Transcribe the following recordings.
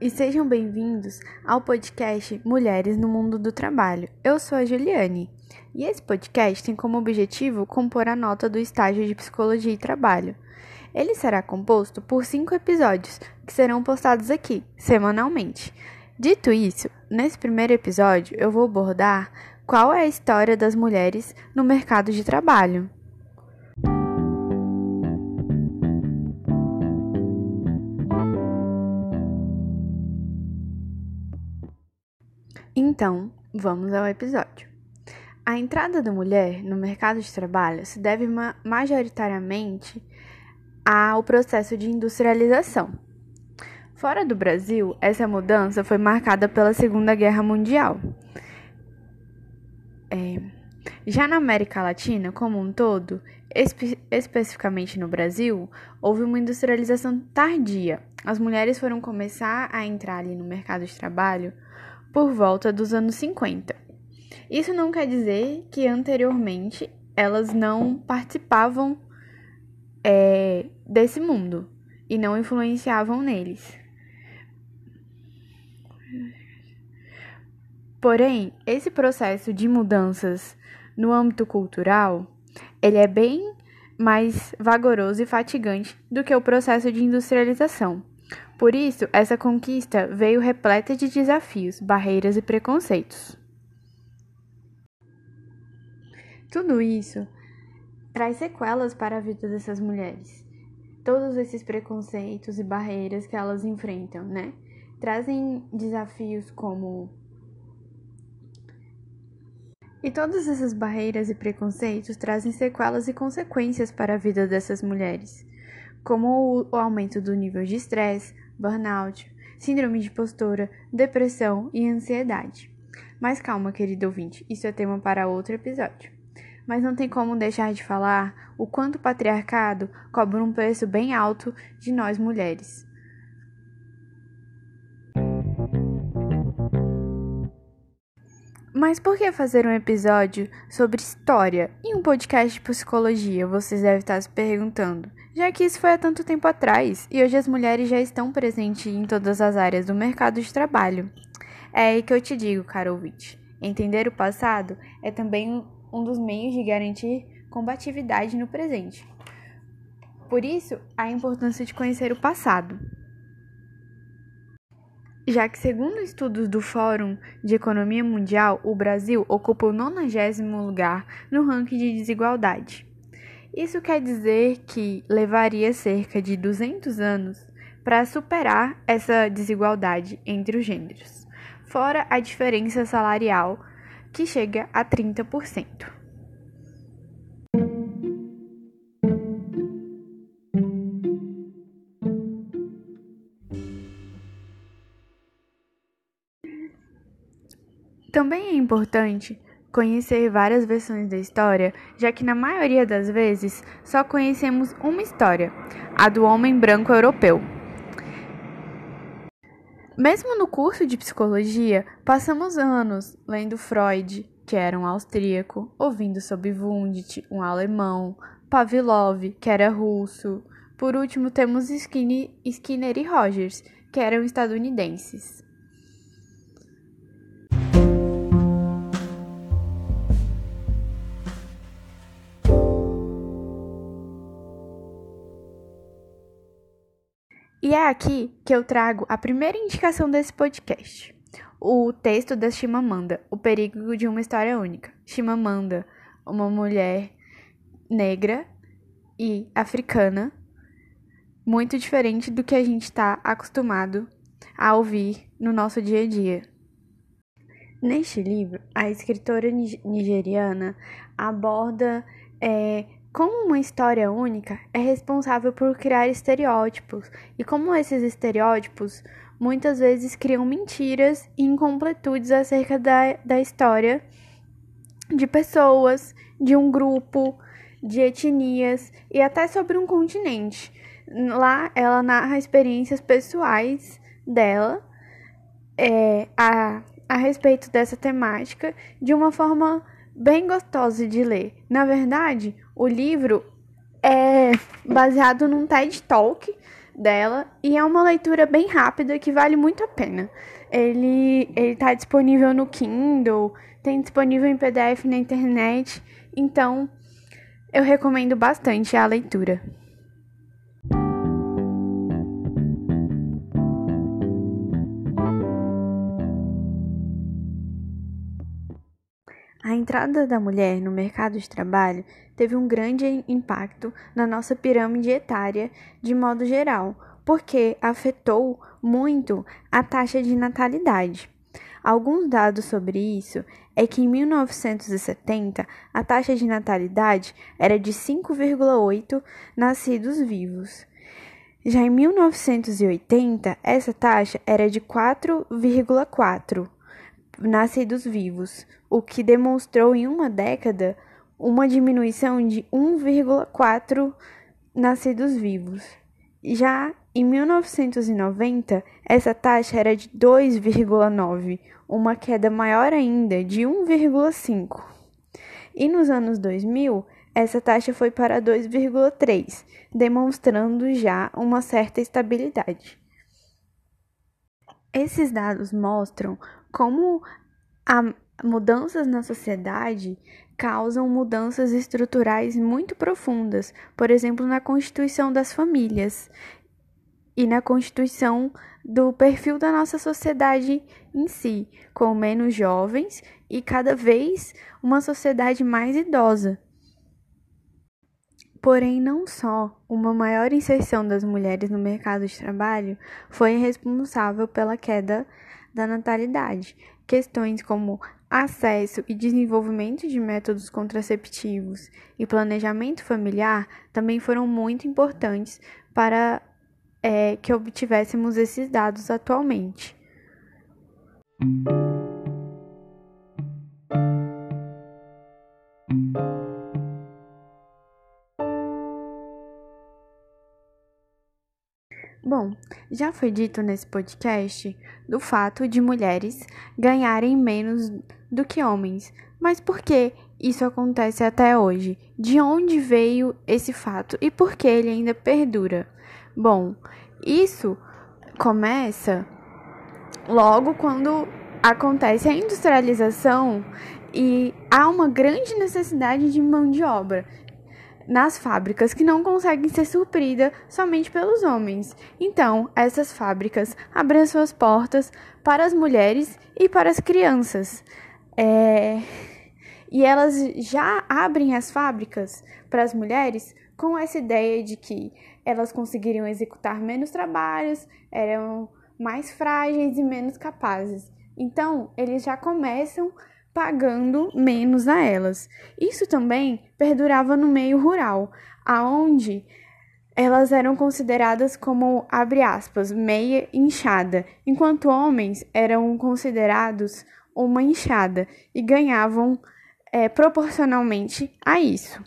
e sejam bem-vindos ao podcast Mulheres no Mundo do Trabalho. Eu sou a Juliane e esse podcast tem como objetivo compor a nota do estágio de Psicologia e Trabalho. Ele será composto por cinco episódios que serão postados aqui, semanalmente. Dito isso, nesse primeiro episódio eu vou abordar qual é a história das mulheres no mercado de trabalho. Então, vamos ao episódio. A entrada da mulher no mercado de trabalho se deve ma majoritariamente ao processo de industrialização. Fora do Brasil, essa mudança foi marcada pela Segunda Guerra Mundial. É, já na América Latina como um todo, espe especificamente no Brasil, houve uma industrialização tardia. As mulheres foram começar a entrar ali no mercado de trabalho por volta dos anos 50. Isso não quer dizer que anteriormente elas não participavam é, desse mundo e não influenciavam neles. Porém, esse processo de mudanças no âmbito cultural, ele é bem mais vagaroso e fatigante do que o processo de industrialização. Por isso, essa conquista veio repleta de desafios, barreiras e preconceitos. Tudo isso traz sequelas para a vida dessas mulheres. Todos esses preconceitos e barreiras que elas enfrentam, né? Trazem desafios como. E todas essas barreiras e preconceitos trazem sequelas e consequências para a vida dessas mulheres, como o aumento do nível de estresse, burnout, síndrome de postura, depressão e ansiedade. Mas calma, querido ouvinte, isso é tema para outro episódio. Mas não tem como deixar de falar o quanto o patriarcado cobra um preço bem alto de nós mulheres. Mas por que fazer um episódio sobre história e um podcast de psicologia? Vocês devem estar se perguntando já que isso foi há tanto tempo atrás e hoje as mulheres já estão presentes em todas as áreas do mercado de trabalho. É aí que eu te digo, caro entender o passado é também um dos meios de garantir combatividade no presente. Por isso, a importância de conhecer o passado. Já que, segundo estudos do Fórum de Economia Mundial, o Brasil ocupa o 90 lugar no ranking de desigualdade. Isso quer dizer que levaria cerca de 200 anos para superar essa desigualdade entre os gêneros, fora a diferença salarial, que chega a 30%. Importante conhecer várias versões da história, já que na maioria das vezes só conhecemos uma história, a do homem branco europeu. Mesmo no curso de psicologia, passamos anos lendo Freud, que era um austríaco, ouvindo sobre Wundt, um alemão, Pavlov, que era russo. Por último, temos Skinner, Skinner e Rogers, que eram estadunidenses. E é aqui que eu trago a primeira indicação desse podcast. O texto da Chimamanda, O Perigo de uma História Única. Chimamanda, uma mulher negra e africana, muito diferente do que a gente está acostumado a ouvir no nosso dia a dia. Neste livro, a escritora nigeriana aborda é, como uma história única é responsável por criar estereótipos, e como esses estereótipos muitas vezes criam mentiras e incompletudes acerca da, da história de pessoas, de um grupo, de etnias e até sobre um continente. Lá ela narra experiências pessoais dela é, a, a respeito dessa temática de uma forma bem gostosa de ler. Na verdade, o livro é baseado num TED Talk dela e é uma leitura bem rápida que vale muito a pena. Ele está disponível no Kindle, tem disponível em PDF na internet, então eu recomendo bastante a leitura. A entrada da mulher no mercado de trabalho teve um grande impacto na nossa pirâmide etária de modo geral, porque afetou muito a taxa de natalidade. Alguns dados sobre isso é que em 1970 a taxa de natalidade era de 5,8 nascidos vivos. Já em 1980, essa taxa era de 4,4 nascidos vivos, o que demonstrou em uma década uma diminuição de 1,4 nascidos vivos. Já em 1990, essa taxa era de 2,9, uma queda maior ainda de 1,5. E nos anos 2000, essa taxa foi para 2,3, demonstrando já uma certa estabilidade. Esses dados mostram como a mudanças na sociedade causam mudanças estruturais muito profundas, por exemplo, na constituição das famílias e na constituição do perfil da nossa sociedade em si, com menos jovens e cada vez uma sociedade mais idosa. Porém, não só uma maior inserção das mulheres no mercado de trabalho foi responsável pela queda da natalidade. Questões como acesso e desenvolvimento de métodos contraceptivos e planejamento familiar também foram muito importantes para é, que obtivéssemos esses dados atualmente. Bom, já foi dito nesse podcast do fato de mulheres ganharem menos do que homens, mas por que isso acontece até hoje? De onde veio esse fato e por que ele ainda perdura? Bom, isso começa logo quando acontece a industrialização e há uma grande necessidade de mão de obra nas fábricas que não conseguem ser supridas somente pelos homens. Então, essas fábricas abrem suas portas para as mulheres e para as crianças. É... E elas já abrem as fábricas para as mulheres com essa ideia de que elas conseguiriam executar menos trabalhos, eram mais frágeis e menos capazes. Então, eles já começam pagando menos a elas. Isso também perdurava no meio rural, aonde elas eram consideradas como, abre aspas, meia inchada, enquanto homens eram considerados uma inchada e ganhavam é, proporcionalmente a isso.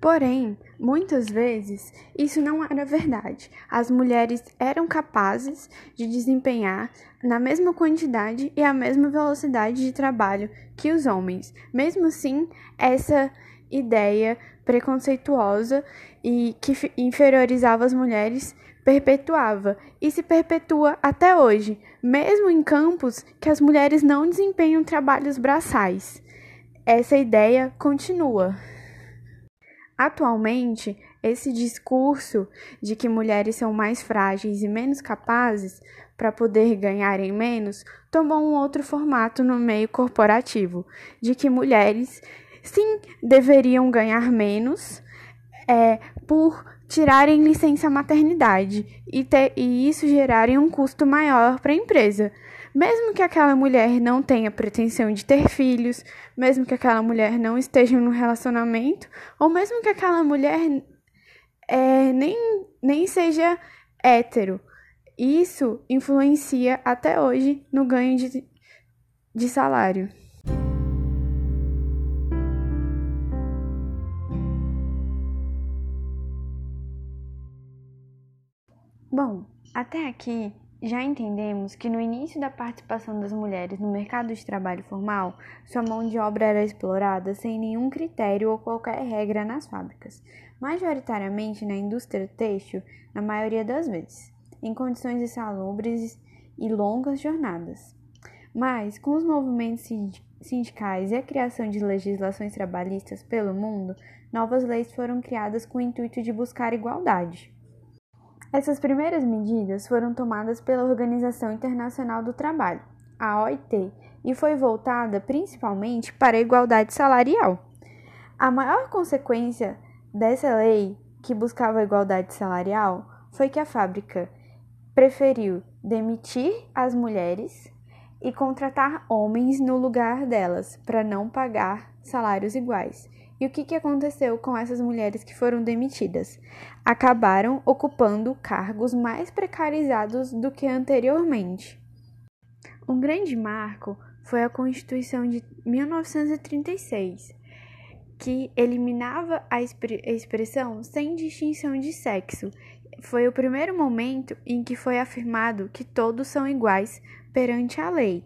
Porém, muitas vezes isso não era verdade. As mulheres eram capazes de desempenhar na mesma quantidade e a mesma velocidade de trabalho que os homens. Mesmo assim, essa ideia preconceituosa e que inferiorizava as mulheres perpetuava e se perpetua até hoje, mesmo em campos que as mulheres não desempenham trabalhos braçais. Essa ideia continua. Atualmente, esse discurso de que mulheres são mais frágeis e menos capazes para poder ganharem menos tomou um outro formato no meio corporativo, de que mulheres sim deveriam ganhar menos é, por tirarem licença maternidade e, ter, e isso gerarem um custo maior para a empresa. Mesmo que aquela mulher não tenha pretensão de ter filhos, mesmo que aquela mulher não esteja no relacionamento, ou mesmo que aquela mulher é, nem, nem seja hétero, isso influencia até hoje no ganho de, de salário. Bom, até aqui já entendemos que no início da participação das mulheres no mercado de trabalho formal, sua mão de obra era explorada sem nenhum critério ou qualquer regra nas fábricas. majoritariamente na indústria têxtil, na maioria das vezes, em condições insalubres e longas jornadas. Mas, com os movimentos sindicais e a criação de legislações trabalhistas pelo mundo, novas leis foram criadas com o intuito de buscar igualdade. Essas primeiras medidas foram tomadas pela Organização Internacional do Trabalho, a OIT, e foi voltada principalmente para a igualdade salarial. A maior consequência dessa lei, que buscava a igualdade salarial, foi que a fábrica preferiu demitir as mulheres e contratar homens no lugar delas, para não pagar salários iguais. E o que, que aconteceu com essas mulheres que foram demitidas? Acabaram ocupando cargos mais precarizados do que anteriormente. Um grande marco foi a Constituição de 1936, que eliminava a expressão sem distinção de sexo. Foi o primeiro momento em que foi afirmado que todos são iguais perante a lei.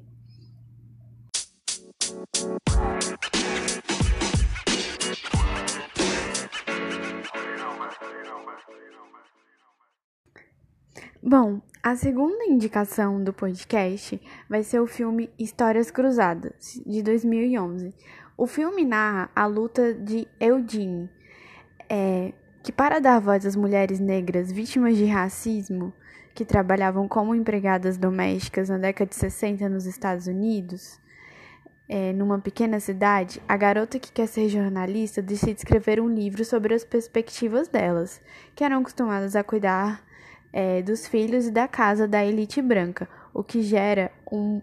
Bom, a segunda indicação do podcast vai ser o filme Histórias Cruzadas, de 2011. O filme narra a luta de Eugene, é, que para dar voz às mulheres negras vítimas de racismo, que trabalhavam como empregadas domésticas na década de 60 nos Estados Unidos, é, numa pequena cidade, a garota que quer ser jornalista decide escrever um livro sobre as perspectivas delas, que eram acostumadas a cuidar é, dos filhos e da casa da elite branca, o que gera um,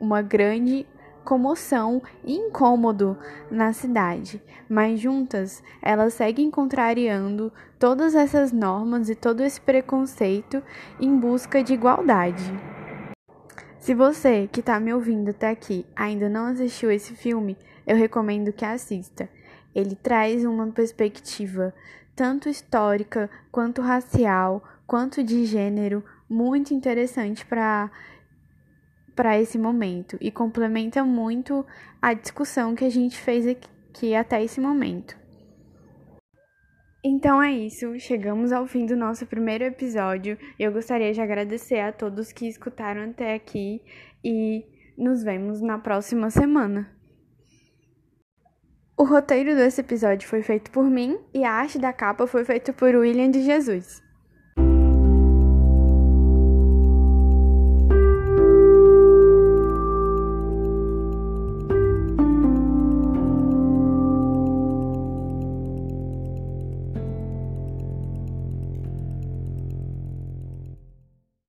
uma grande comoção e incômodo na cidade, mas juntas elas seguem contrariando todas essas normas e todo esse preconceito em busca de igualdade. Se você que está me ouvindo até aqui ainda não assistiu esse filme, eu recomendo que assista. Ele traz uma perspectiva tanto histórica quanto racial, quanto de gênero muito interessante para para esse momento e complementa muito a discussão que a gente fez aqui até esse momento. Então é isso, chegamos ao fim do nosso primeiro episódio. Eu gostaria de agradecer a todos que escutaram até aqui e nos vemos na próxima semana. O roteiro desse episódio foi feito por mim e a arte da capa foi feita por William de Jesus.